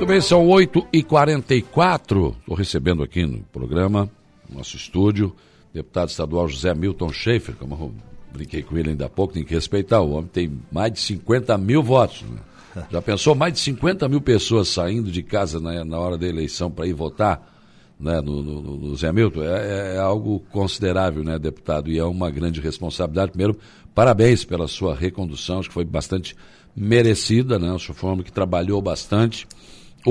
Muito bem, são 8h44. Estou recebendo aqui no programa, no nosso estúdio, deputado estadual José Milton Schaefer, como eu brinquei com ele ainda há pouco, tem que respeitar. O homem tem mais de 50 mil votos. Né? Já pensou mais de 50 mil pessoas saindo de casa na, na hora da eleição para ir votar né, no, no, no Zé Milton? É, é, algo considerável, né, deputado? E é uma grande responsabilidade. Primeiro, parabéns pela sua recondução, acho que foi bastante merecida, né? O senhor foi um homem que trabalhou bastante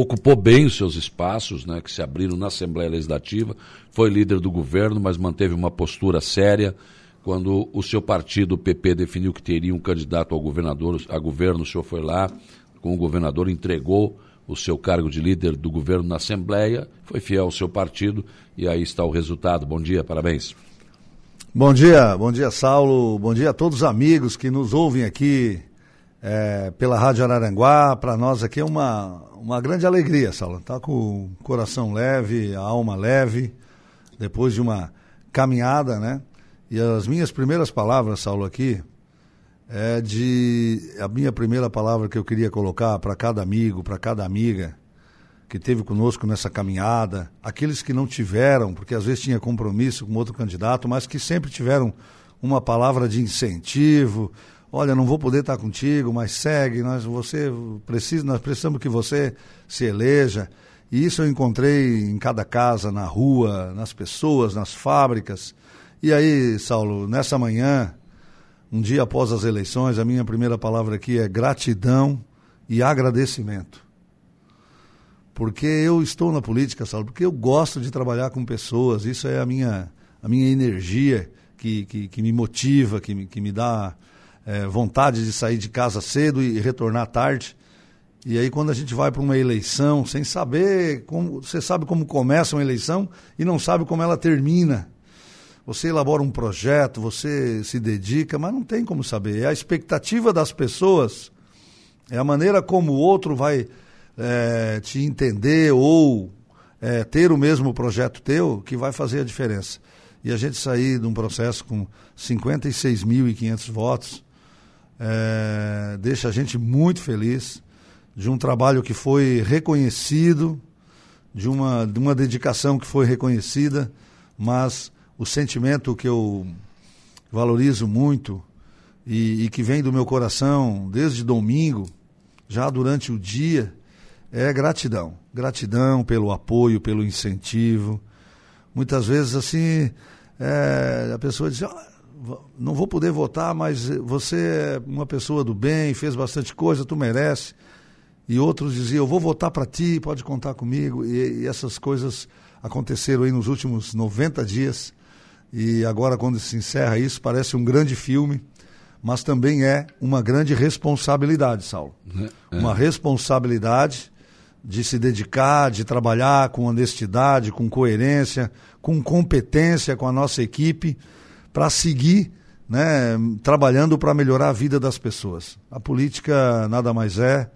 ocupou bem os seus espaços, né, que se abriram na Assembleia Legislativa, foi líder do governo, mas manteve uma postura séria. Quando o seu partido, o PP, definiu que teria um candidato ao governador, a governo, o senhor foi lá, com o governador, entregou o seu cargo de líder do governo na Assembleia, foi fiel ao seu partido e aí está o resultado. Bom dia, parabéns. Bom dia, bom dia, Saulo. Bom dia a todos os amigos que nos ouvem aqui é, pela Rádio Araranguá. Para nós aqui é uma, uma grande alegria, Saulo. Tá com o coração leve, a alma leve, depois de uma caminhada, né? E as minhas primeiras palavras, Saulo, aqui, é de. A minha primeira palavra que eu queria colocar para cada amigo, para cada amiga que teve conosco nessa caminhada, aqueles que não tiveram, porque às vezes tinha compromisso com outro candidato, mas que sempre tiveram uma palavra de incentivo, olha, não vou poder estar contigo, mas segue, nós, você precisa, nós precisamos que você se eleja. E isso eu encontrei em cada casa, na rua, nas pessoas, nas fábricas. E aí, Saulo, nessa manhã, um dia após as eleições, a minha primeira palavra aqui é gratidão e agradecimento. Porque eu estou na política, Saulo, porque eu gosto de trabalhar com pessoas, isso é a minha, a minha energia que, que, que me motiva, que me, que me dá é, vontade de sair de casa cedo e retornar tarde. E aí quando a gente vai para uma eleição sem saber como, você sabe como começa uma eleição e não sabe como ela termina. Você elabora um projeto, você se dedica, mas não tem como saber. É a expectativa das pessoas, é a maneira como o outro vai é, te entender ou é, ter o mesmo projeto teu que vai fazer a diferença. E a gente sair de um processo com 56.500 votos, é, deixa a gente muito feliz de um trabalho que foi reconhecido, de uma, de uma dedicação que foi reconhecida, mas o sentimento que eu valorizo muito e, e que vem do meu coração desde domingo, já durante o dia, é gratidão. Gratidão pelo apoio, pelo incentivo. Muitas vezes, assim, é, a pessoa diz: ah, não vou poder votar, mas você é uma pessoa do bem, fez bastante coisa, tu merece. E outros diziam, eu vou votar para ti, pode contar comigo. E, e, essas coisas aconteceram aí nos últimos 90 dias. E agora, quando se encerra isso, parece um grande filme, mas também é uma grande responsabilidade, Saulo. É. Uma responsabilidade de se dedicar, de trabalhar com honestidade, com coerência, com competência com a nossa equipe para seguir né, trabalhando para melhorar a vida das pessoas. A política nada mais é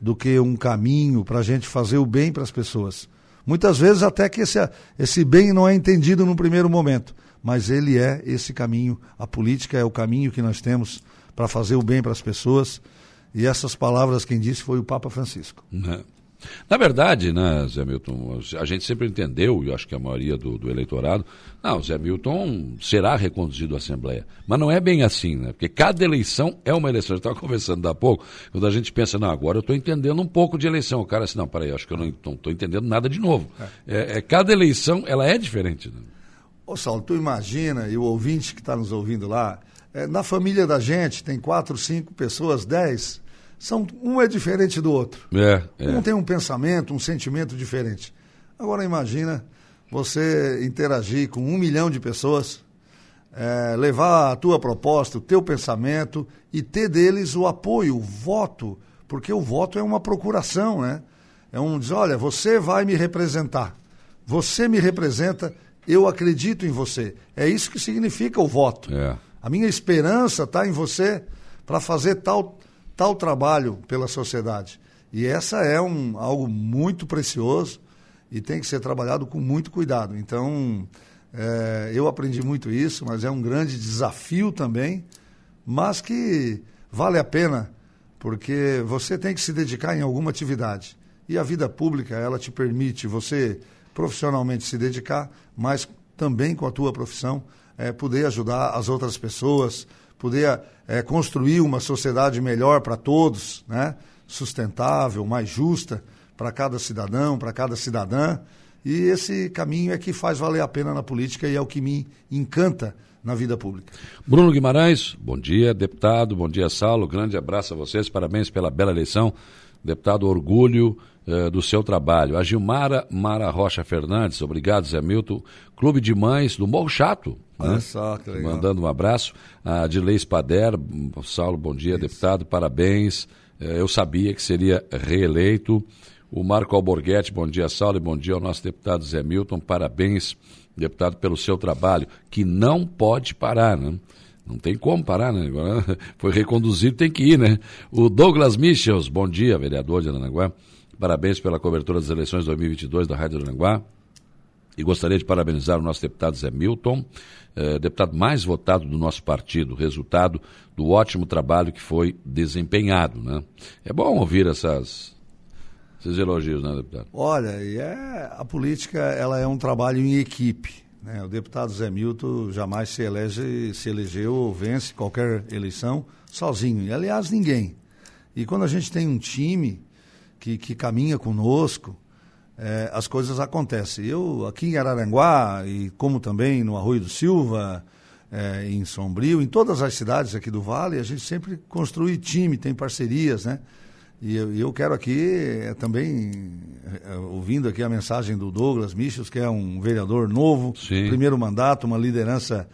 do que um caminho para a gente fazer o bem para as pessoas. Muitas vezes até que esse, esse bem não é entendido no primeiro momento, mas ele é esse caminho. A política é o caminho que nós temos para fazer o bem para as pessoas. E essas palavras quem disse foi o Papa Francisco. Né? Na verdade, né, Zé Milton, a gente sempre entendeu, e eu acho que a maioria do, do eleitorado, não, Zé Milton será reconduzido à Assembleia. Mas não é bem assim, né? Porque cada eleição é uma eleição. Eu estava conversando há pouco, quando a gente pensa, não, agora eu estou entendendo um pouco de eleição. O cara assim, não, peraí, acho que eu não estou entendendo nada de novo. É, é, cada eleição, ela é diferente. Né? Ô, Saulo, tu imagina, e o ouvinte que está nos ouvindo lá, é, na família da gente tem quatro, cinco pessoas, dez são um é diferente do outro. É, é. Um tem um pensamento, um sentimento diferente. Agora imagina você interagir com um milhão de pessoas, é, levar a tua proposta, o teu pensamento e ter deles o apoio, o voto, porque o voto é uma procuração, né? É um diz, olha, você vai me representar. Você me representa, eu acredito em você. É isso que significa o voto. É. A minha esperança está em você para fazer tal tal trabalho pela sociedade. E essa é um, algo muito precioso e tem que ser trabalhado com muito cuidado. Então, é, eu aprendi muito isso, mas é um grande desafio também, mas que vale a pena, porque você tem que se dedicar em alguma atividade. E a vida pública, ela te permite você profissionalmente se dedicar, mas também com a tua profissão, é, poder ajudar as outras pessoas, poder é, construir uma sociedade melhor para todos, né? sustentável, mais justa para cada cidadão, para cada cidadã. E esse caminho é que faz valer a pena na política e é o que me encanta na vida pública. Bruno Guimarães, bom dia, deputado, bom dia, Saulo, grande abraço a vocês, parabéns pela bela eleição. Deputado, orgulho eh, do seu trabalho. A Gilmara Mara Rocha Fernandes, obrigado, Zé Milton. Clube de Mães do Morro Chato. Olha né? só, que legal. Mandando um abraço. A Dilei Spader, Saulo, bom dia, Isso. deputado, parabéns. Eh, eu sabia que seria reeleito. O Marco Alborguete, bom dia, Saulo, e bom dia ao nosso deputado Zé Milton. Parabéns, deputado, pelo seu trabalho, que não pode parar, né? Não tem como parar, né? Agora foi reconduzido, tem que ir, né? O Douglas Michels, bom dia, vereador de Aranaguá. Parabéns pela cobertura das eleições 2022 da Rádio Aranaguá. E gostaria de parabenizar o nosso deputado Zé Milton, eh, deputado mais votado do nosso partido, resultado do ótimo trabalho que foi desempenhado. Né? É bom ouvir essas, esses elogios, né, deputado? Olha, e é, a política ela é um trabalho em equipe. Né? O deputado Zé Milton jamais se elege, se elegeu ou vence qualquer eleição sozinho. E, aliás, ninguém. E quando a gente tem um time que, que caminha conosco, é, as coisas acontecem. Eu, aqui em Araranguá, e como também no Arroio do Silva, é, em Sombrio, em todas as cidades aqui do Vale, a gente sempre construi time, tem parcerias, né? E eu, eu quero aqui é, também, é, ouvindo aqui a mensagem do Douglas Michels, que é um vereador novo, Sim. primeiro mandato, uma liderança,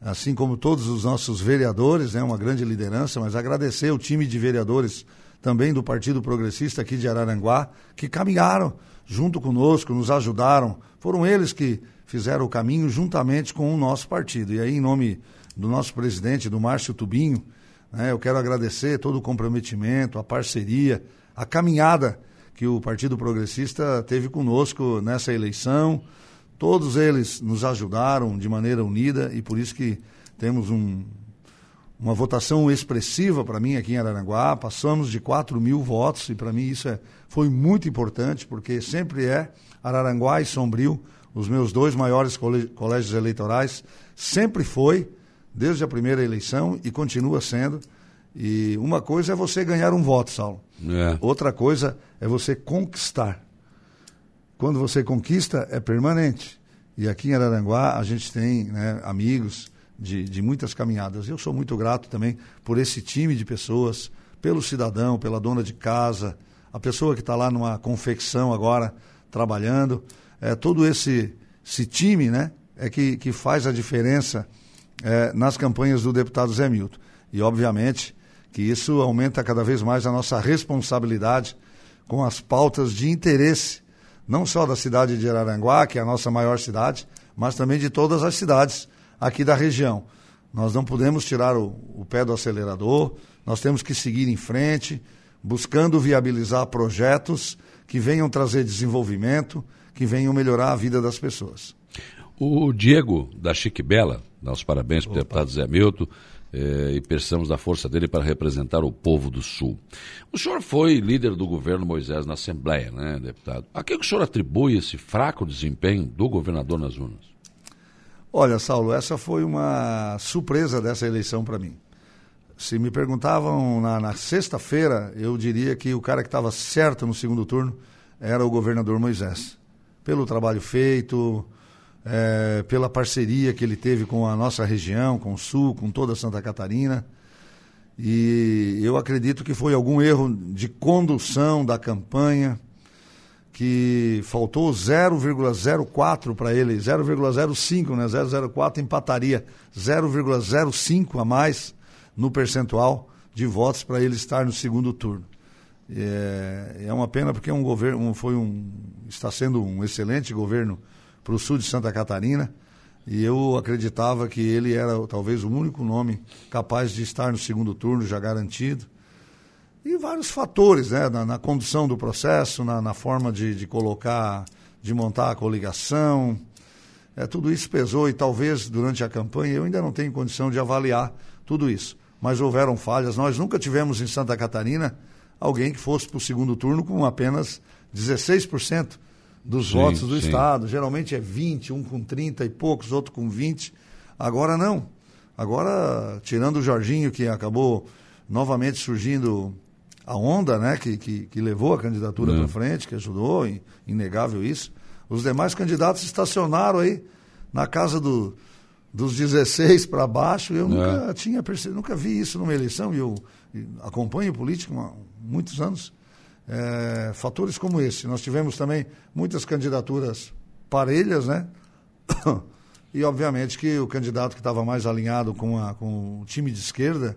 assim como todos os nossos vereadores, né, uma grande liderança, mas agradecer o time de vereadores também do Partido Progressista aqui de Araranguá, que caminharam junto conosco, nos ajudaram. Foram eles que fizeram o caminho juntamente com o nosso partido. E aí, em nome do nosso presidente, do Márcio Tubinho, né? Eu quero agradecer todo o comprometimento, a parceria, a caminhada que o Partido Progressista teve conosco nessa eleição. Todos eles nos ajudaram de maneira unida e por isso que temos um, uma votação expressiva para mim aqui em Araranguá. Passamos de 4 mil votos e para mim isso é, foi muito importante porque sempre é Araranguá e Sombrio, os meus dois maiores colégios eleitorais, sempre foi desde a primeira eleição e continua sendo. E uma coisa é você ganhar um voto, Saulo. É. Outra coisa é você conquistar. Quando você conquista, é permanente. E aqui em Araranguá a gente tem né, amigos de, de muitas caminhadas. Eu sou muito grato também por esse time de pessoas, pelo cidadão, pela dona de casa, a pessoa que está lá numa confecção agora trabalhando. É, todo esse, esse time né, é que, que faz a diferença é, nas campanhas do deputado Zé Milton. E, obviamente, que isso aumenta cada vez mais a nossa responsabilidade com as pautas de interesse, não só da cidade de Araranguá, que é a nossa maior cidade, mas também de todas as cidades aqui da região. Nós não podemos tirar o, o pé do acelerador, nós temos que seguir em frente, buscando viabilizar projetos que venham trazer desenvolvimento, que venham melhorar a vida das pessoas. O Diego da Chique Bela, dá os parabéns para o deputado Zé Milton eh, e pensamos da força dele para representar o povo do Sul. O senhor foi líder do governo Moisés na Assembleia, né, deputado? A que o senhor atribui esse fraco desempenho do governador nas urnas? Olha, Saulo, essa foi uma surpresa dessa eleição para mim. Se me perguntavam na, na sexta-feira, eu diria que o cara que estava certo no segundo turno era o governador Moisés. Pelo trabalho feito, é, pela parceria que ele teve com a nossa região, com o Sul, com toda Santa Catarina. E eu acredito que foi algum erro de condução da campanha, que faltou 0,04 para ele, 0,05, né? 0,04 empataria 0,05 a mais no percentual de votos para ele estar no segundo turno. É, é uma pena porque é um governo, foi um, está sendo um excelente governo para o sul de Santa Catarina. E eu acreditava que ele era talvez o único nome capaz de estar no segundo turno, já garantido. E vários fatores, né? Na, na condução do processo, na, na forma de, de, colocar, de montar a coligação. É, tudo isso pesou e talvez durante a campanha eu ainda não tenho condição de avaliar tudo isso. Mas houveram falhas. Nós nunca tivemos em Santa Catarina alguém que fosse para o segundo turno com apenas 16% dos sim, votos do sim. Estado. Geralmente é 20, um com 30 e poucos, outro com 20. Agora não. Agora, tirando o Jorginho, que acabou novamente surgindo a onda, né, que, que, que levou a candidatura para frente, que ajudou, inegável isso. Os demais candidatos estacionaram aí na casa do, dos 16 para baixo. Eu nunca é. tinha percebido, nunca vi isso numa eleição, e eu, eu acompanho política há muitos anos. É, fatores como esse. Nós tivemos também muitas candidaturas parelhas, né? E obviamente que o candidato que estava mais alinhado com, a, com o time de esquerda,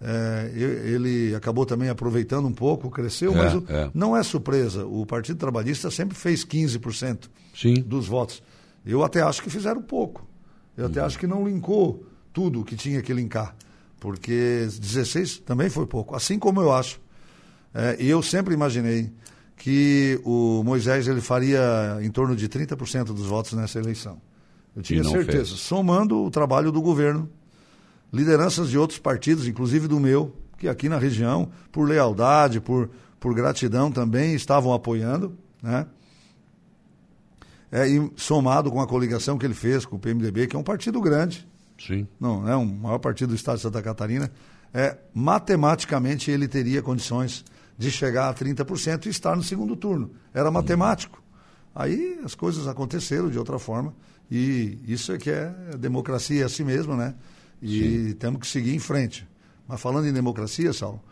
é, ele acabou também aproveitando um pouco, cresceu, é, mas o, é. não é surpresa. O Partido Trabalhista sempre fez 15% Sim. dos votos. Eu até acho que fizeram pouco. Eu até uhum. acho que não linkou tudo que tinha que linkar. Porque 16 também foi pouco. Assim como eu acho. É, e eu sempre imaginei que o Moisés ele faria em torno de 30% dos votos nessa eleição. Eu tinha certeza. Fez. Somando o trabalho do governo lideranças de outros partidos, inclusive do meu, que aqui na região, por lealdade, por, por gratidão também, estavam apoiando, né? É, e somado com a coligação que ele fez com o PMDB, que é um partido grande. Sim. Não, é o maior partido do estado de Santa Catarina. É, matematicamente ele teria condições de chegar a 30% e estar no segundo turno. Era matemático. Aí as coisas aconteceram de outra forma. E isso é que é democracia é assim mesmo, né? E Sim. temos que seguir em frente. Mas falando em democracia, Sal,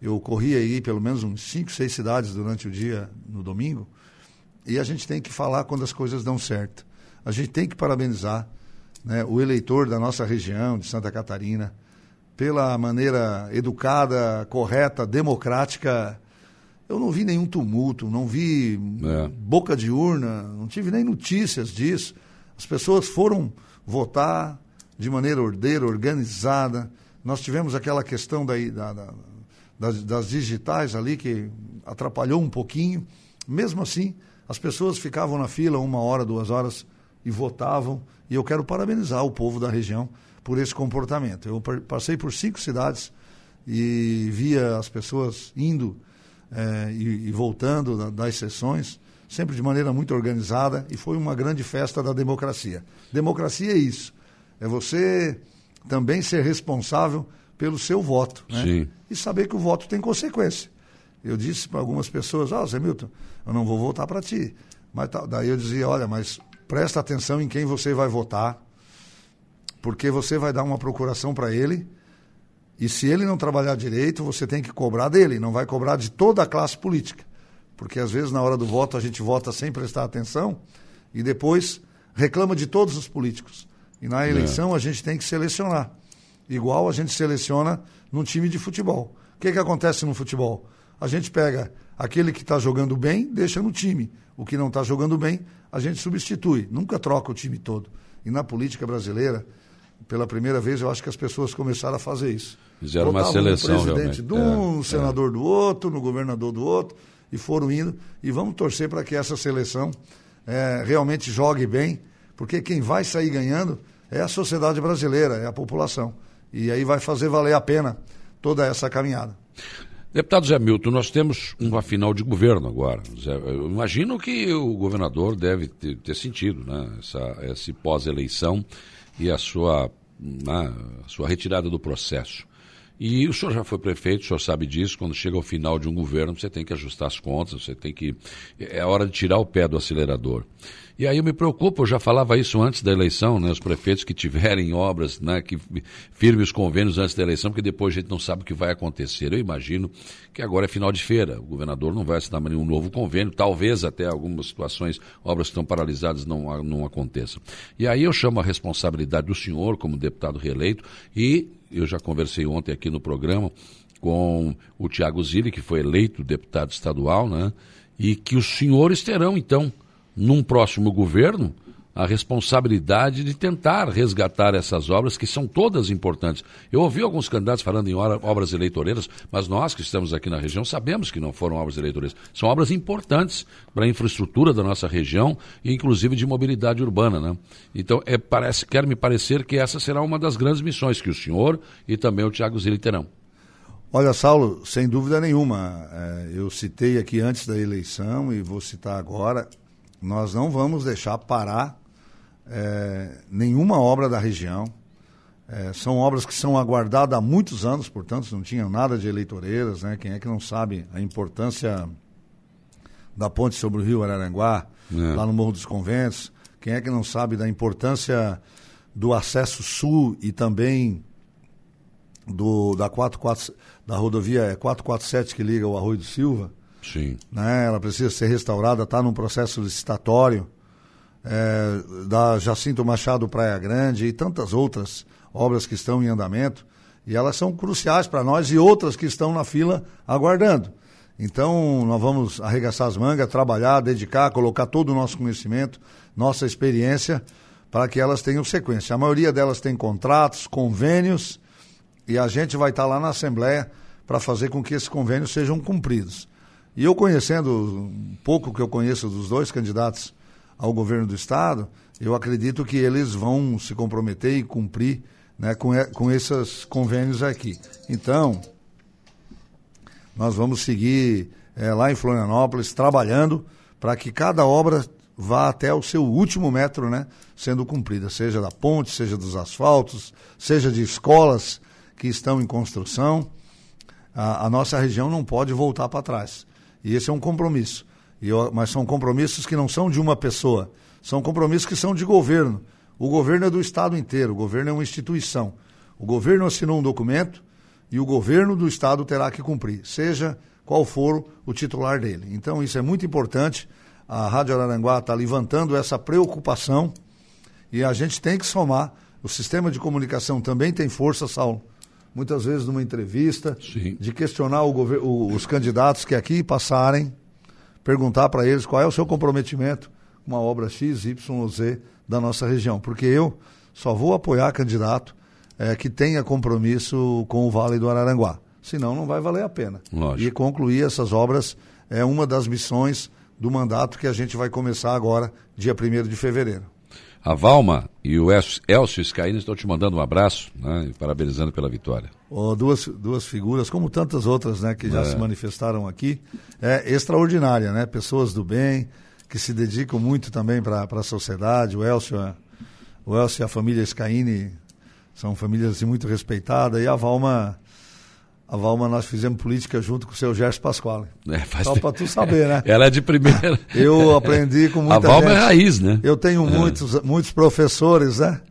eu corri aí pelo menos uns cinco, seis cidades durante o dia no domingo, e a gente tem que falar quando as coisas dão certo. A gente tem que parabenizar né, o eleitor da nossa região, de Santa Catarina, pela maneira educada, correta, democrática. Eu não vi nenhum tumulto, não vi é. boca de urna, não tive nem notícias disso. As pessoas foram votar, de maneira ordeira, organizada. Nós tivemos aquela questão da, da, da, das, das digitais ali que atrapalhou um pouquinho. Mesmo assim, as pessoas ficavam na fila uma hora, duas horas e votavam. E eu quero parabenizar o povo da região por esse comportamento. Eu passei por cinco cidades e via as pessoas indo é, e, e, voltando das sessões, sempre de maneira muito organizada, e foi uma grande festa da democracia. Democracia é isso é você também ser responsável pelo seu voto. Né? Sim. E saber que o voto tem consequência. Eu disse para algumas pessoas, ó, oh, Zé Milton, eu não vou votar para ti. Mas daí eu dizia, olha, mas presta atenção em quem você vai votar, porque você vai dar uma procuração para ele, e se ele não trabalhar direito, você tem que cobrar dele, não vai cobrar de toda a classe política. Porque às vezes na hora do voto a gente vota sem prestar atenção e depois reclama de todos os políticos. E na eleição é. a gente tem que selecionar. Igual a gente seleciona num time de futebol. O que, que acontece no futebol? A gente pega aquele que está jogando bem, deixa no time. O que não está jogando bem, a gente substitui. Nunca troca o time todo. E na política brasileira, pela primeira vez, eu acho que as pessoas começaram a fazer isso. Fizeram uma seleção, no presidente realmente. de um, no é, senador é. do outro, no governador do outro, e foram indo. E vamos torcer para que essa seleção é, realmente jogue bem, porque quem vai sair ganhando é a sociedade brasileira, é a população. E aí vai fazer valer a pena toda essa caminhada. Deputado Zé Milton, nós temos uma final de governo agora. Eu imagino que o governador deve ter, ter sentido né, essa, esse pós-eleição e a sua, né, a sua retirada do processo. E o senhor já foi prefeito, o senhor sabe disso, quando chega ao final de um governo, você tem que ajustar as contas, você tem que. É hora de tirar o pé do acelerador. E aí eu me preocupo, eu já falava isso antes da eleição, né? Os prefeitos que tiverem obras, né? Que firmem os convênios antes da eleição, porque depois a gente não sabe o que vai acontecer. Eu imagino que agora é final de feira. O governador não vai assinar nenhum novo convênio, talvez até algumas situações, obras que estão paralisadas não, não aconteçam. E aí eu chamo a responsabilidade do senhor, como deputado reeleito, e eu já conversei ontem aqui no programa com o Tiago Zilli, que foi eleito deputado estadual, né? E que os senhores terão, então, num próximo governo, a responsabilidade de tentar resgatar essas obras que são todas importantes. Eu ouvi alguns candidatos falando em obras eleitoreiras, mas nós que estamos aqui na região sabemos que não foram obras eleitoreiras. São obras importantes para a infraestrutura da nossa região e inclusive de mobilidade urbana, né? Então, é, parece, quer me parecer que essa será uma das grandes missões que o senhor e também o Tiago Zilli terão. Olha, Saulo, sem dúvida nenhuma, é, eu citei aqui antes da eleição e vou citar agora, nós não vamos deixar parar é, nenhuma obra da região. É, são obras que são aguardadas há muitos anos, portanto, não tinham nada de eleitoreiras, né? Quem é que não sabe a importância da ponte sobre o rio Araranguá, é. lá no Morro dos Conventos? Quem é que não sabe da importância do acesso sul e também do, da, 44, da rodovia 447 que liga o Arroio do Silva? Sim. Né? Ela precisa ser restaurada, está num processo licitatório. É, da Jacinto Machado Praia Grande e tantas outras obras que estão em andamento. E elas são cruciais para nós e outras que estão na fila aguardando. Então, nós vamos arregaçar as mangas, trabalhar, dedicar, colocar todo o nosso conhecimento, nossa experiência, para que elas tenham sequência. A maioria delas tem contratos, convênios, e a gente vai estar lá na Assembleia para fazer com que esses convênios sejam cumpridos. E eu conhecendo um pouco que eu conheço dos dois candidatos ao governo do Estado, eu acredito que eles vão se comprometer e cumprir né, com, com esses convênios aqui. Então, nós vamos seguir é, lá em Florianópolis trabalhando para que cada obra vá até o seu último metro né, sendo cumprida, seja da ponte, seja dos asfaltos, seja de escolas que estão em construção. A, a nossa região não pode voltar para trás. E esse é um compromisso. Eu, mas são compromissos que não são de uma pessoa, são compromissos que são de governo. O governo é do Estado inteiro, o governo é uma instituição. O governo assinou um documento e o governo do Estado terá que cumprir, seja qual for o titular dele. Então, isso é muito importante. A Rádio Araranguá está levantando essa preocupação e a gente tem que somar. O sistema de comunicação também tem força, Saulo. Muitas vezes numa entrevista, Sim. de questionar o os candidatos que aqui passarem perguntar para eles qual é o seu comprometimento com a obra X, Y ou Z da nossa região. Porque eu só vou apoiar candidato é, que tenha compromisso com o Vale do Araranguá. Senão não vai valer a pena. Lógico. E concluir essas obras é uma das missões do mandato que a gente vai começar agora, dia 1 de fevereiro. A Valma e o Elcio Scaini estão te mandando um abraço, né, e parabenizando pela vitória. Oh, duas, duas figuras, como tantas outras né, que já é. se manifestaram aqui, é extraordinária, né? Pessoas do bem, que se dedicam muito também para a sociedade. O Elcio, o Elcio e a família Scaini são famílias assim, muito respeitadas, e a Valma a Valma nós fizemos política junto com o seu Gerson Pasquale. É, faz Só para tu saber, né? Ela é de primeira. Eu aprendi com muita A Valma gente. é raiz, né? Eu tenho é. muitos, muitos professores, né?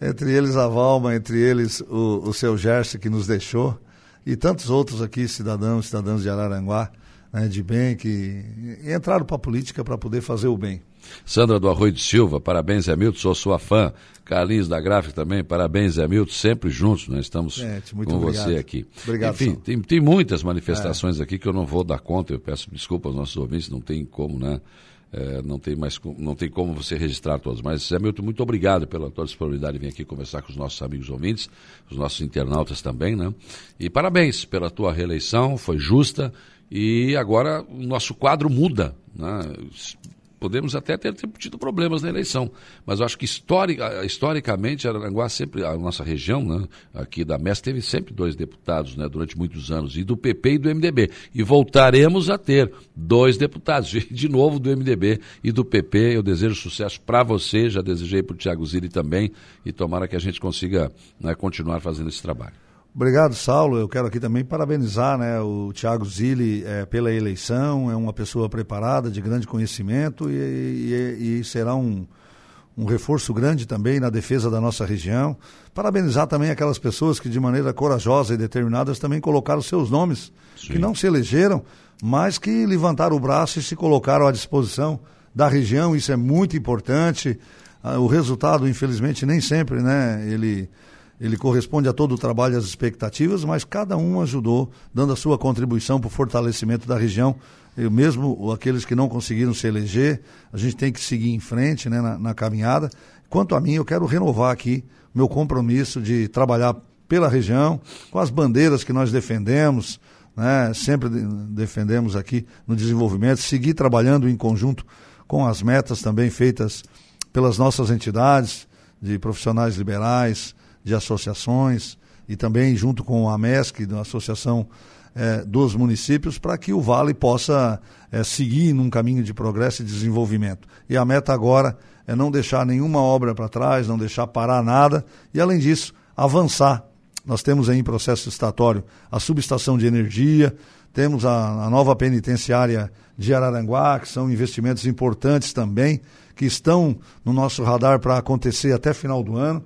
É. Entre eles a Valma, entre eles o, o seu Gerson que nos deixou e tantos outros aqui, cidadãos, cidadãos de Araranguá, né, de bem, que entraram para a política para poder fazer o bem. Sandra do Arroio de Silva, parabéns, Zé Milton, sou sua fã. Carlinhos da Gráfica também, parabéns, Zé Milton, sempre juntos, nós estamos Gente, com obrigado. você aqui. Obrigado, Enfim, tem, tem muitas manifestações é. aqui que eu não vou dar conta, eu peço desculpa aos nossos ouvintes, não tem como, né? É, não tem mais não tem como você registrar todos. Mas, Zé Milton, muito obrigado pela tua disponibilidade de vir aqui conversar com os nossos amigos ouvintes, os nossos internautas também, né? E parabéns pela tua reeleição, foi justa e agora o nosso quadro muda, né? Podemos até ter tido problemas na eleição, mas eu acho que historica, historicamente Aranguá sempre, a nossa região, né, aqui da MES, teve sempre dois deputados né, durante muitos anos, e do PP e do MDB. E voltaremos a ter dois deputados, de novo do MDB e do PP. Eu desejo sucesso para você, já desejei para o Tiago Zilli também, e tomara que a gente consiga né, continuar fazendo esse trabalho. Obrigado, Saulo. Eu quero aqui também parabenizar né, o Tiago Zilli é, pela eleição. É uma pessoa preparada, de grande conhecimento e, e, e, será um, um reforço grande também na defesa da nossa região. Parabenizar também aquelas pessoas que, de maneira corajosa e determinadas, também colocaram seus nomes, Sim. que não se elegeram, mas que levantaram o braço e se colocaram à disposição da região. Isso é muito importante. Ah, O resultado, infelizmente, nem sempre, né? Ele ele corresponde a todo o trabalho e as expectativas, mas cada um ajudou, dando a sua contribuição para o fortalecimento da região. Eu mesmo, aqueles que não conseguiram se eleger, a gente tem que seguir em frente né, na, na caminhada. Quanto a mim, eu quero renovar aqui meu compromisso de trabalhar pela região, com as bandeiras que nós defendemos, né, sempre de, defendemos aqui no desenvolvimento, seguir trabalhando em conjunto com as metas também feitas pelas nossas entidades de profissionais liberais, de associações e também junto com a MESC, da Associação é, dos Municípios, para que o Vale possa é, seguir num caminho de progresso e desenvolvimento. E a meta agora é não deixar nenhuma obra para trás, não deixar parar nada e, além disso, avançar. Nós temos aí em processo estatório a subestação de energia, temos a, a nova penitenciária de Araranguá, que são investimentos importantes também, que estão no nosso radar para acontecer até final do ano.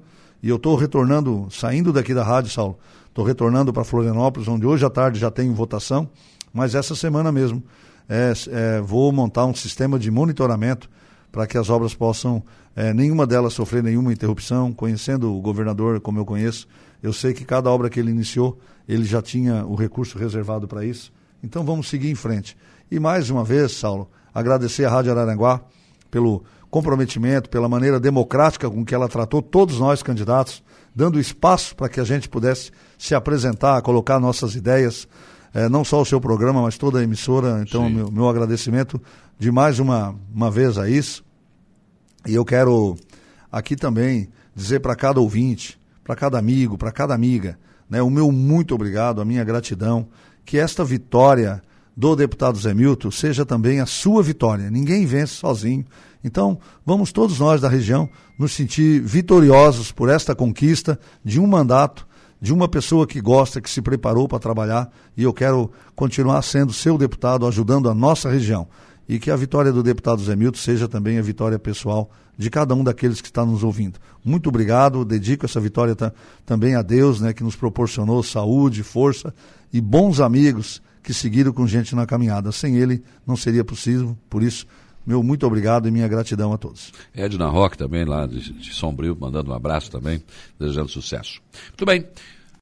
E eu estou retornando, saindo daqui da rádio, Saulo, estou retornando para Florianópolis, onde hoje à tarde já tem votação, mas essa semana mesmo é, é, vou montar um sistema de monitoramento para que as obras possam, é, nenhuma delas sofrer nenhuma interrupção. Conhecendo o governador como eu conheço, eu sei que cada obra que ele iniciou, ele já tinha o recurso reservado para isso. Então vamos seguir em frente. E mais uma vez, Saulo, agradecer à Rádio Araranguá pelo comprometimento, pela maneira democrática com que ela tratou todos nós candidatos, dando espaço para que a gente pudesse se apresentar, colocar nossas ideias, é, não só o seu programa, mas toda a emissora. Então, meu, meu, agradecimento de mais uma, uma vez a isso. E eu quero aqui também dizer para cada ouvinte, para cada amigo, para cada amiga, né, o meu muito obrigado, a minha gratidão, que esta vitória do deputado Zé Milton seja também a sua vitória. Ninguém vence sozinho. Então, vamos todos nós da região nos sentir vitoriosos por esta conquista de um mandato, de uma pessoa que gosta, que se preparou para trabalhar, e eu quero continuar sendo seu deputado, ajudando a nossa região. E que a vitória do deputado Zé Milton seja também a vitória pessoal de cada um daqueles que está nos ouvindo. Muito obrigado, dedico essa vitória também a Deus, né, que nos proporcionou saúde, força e bons amigos que seguiram com gente na caminhada. Sem ele não seria possível, por isso, meu muito obrigado e minha gratidão a todos. Edna Roque também, lá de, de Sombrio, mandando um abraço também, desejando sucesso. Muito bem.